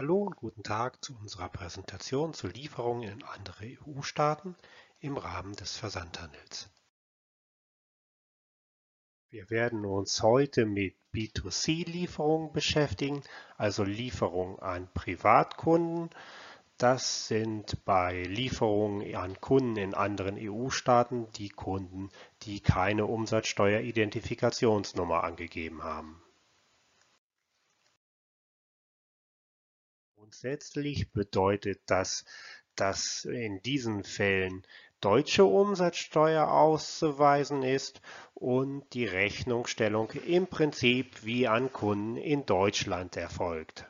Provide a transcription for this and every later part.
Hallo und guten Tag zu unserer Präsentation zu Lieferungen in andere EU-Staaten im Rahmen des Versandhandels. Wir werden uns heute mit B2C-Lieferungen beschäftigen, also Lieferungen an Privatkunden. Das sind bei Lieferungen an Kunden in anderen EU-Staaten die Kunden, die keine Umsatzsteueridentifikationsnummer angegeben haben. Grundsätzlich bedeutet das, dass in diesen Fällen deutsche Umsatzsteuer auszuweisen ist und die Rechnungsstellung im Prinzip wie an Kunden in Deutschland erfolgt.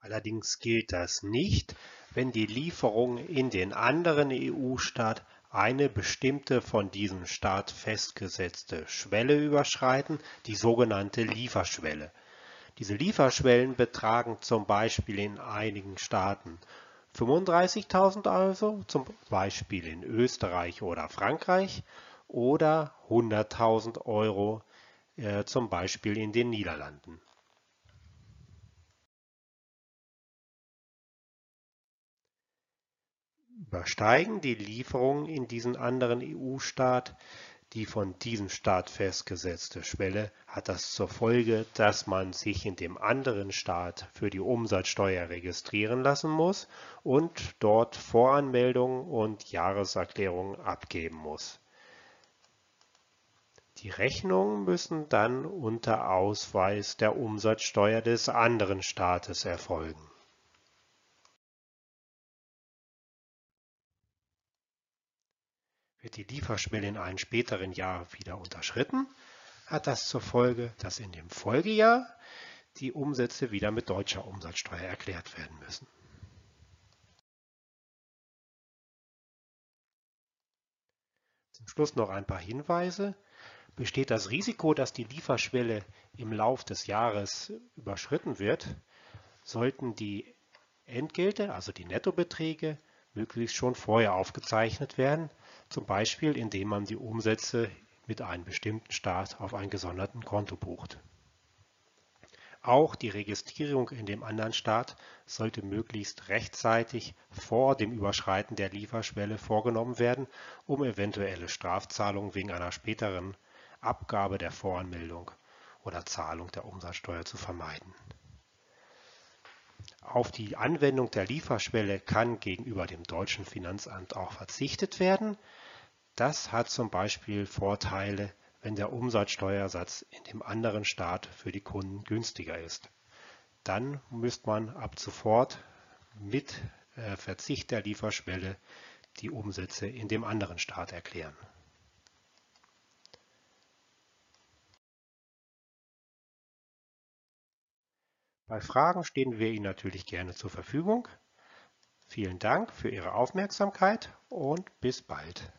Allerdings gilt das nicht, wenn die Lieferungen in den anderen EU-Staat eine bestimmte von diesem Staat festgesetzte Schwelle überschreiten, die sogenannte Lieferschwelle. Diese Lieferschwellen betragen zum Beispiel in einigen Staaten 35.000 also, zum Beispiel in Österreich oder Frankreich, oder 100.000 Euro, äh, zum Beispiel in den Niederlanden. Übersteigen die Lieferungen in diesen anderen EU-Staat die von diesem Staat festgesetzte Schwelle hat das zur Folge, dass man sich in dem anderen Staat für die Umsatzsteuer registrieren lassen muss und dort Voranmeldungen und Jahreserklärungen abgeben muss. Die Rechnungen müssen dann unter Ausweis der Umsatzsteuer des anderen Staates erfolgen. Wird die Lieferschwelle in einem späteren Jahr wieder unterschritten, hat das zur Folge, dass in dem Folgejahr die Umsätze wieder mit deutscher Umsatzsteuer erklärt werden müssen. Zum Schluss noch ein paar Hinweise. Besteht das Risiko, dass die Lieferschwelle im Lauf des Jahres überschritten wird, sollten die Entgelte, also die Nettobeträge, möglichst schon vorher aufgezeichnet werden, zum Beispiel indem man die Umsätze mit einem bestimmten Staat auf einem gesonderten Konto bucht. Auch die Registrierung in dem anderen Staat sollte möglichst rechtzeitig vor dem Überschreiten der Lieferschwelle vorgenommen werden, um eventuelle Strafzahlungen wegen einer späteren Abgabe der Voranmeldung oder Zahlung der Umsatzsteuer zu vermeiden. Auf die Anwendung der Lieferschwelle kann gegenüber dem deutschen Finanzamt auch verzichtet werden. Das hat zum Beispiel Vorteile, wenn der Umsatzsteuersatz in dem anderen Staat für die Kunden günstiger ist. Dann müsste man ab sofort mit äh, Verzicht der Lieferschwelle die Umsätze in dem anderen Staat erklären. Bei Fragen stehen wir Ihnen natürlich gerne zur Verfügung. Vielen Dank für Ihre Aufmerksamkeit und bis bald.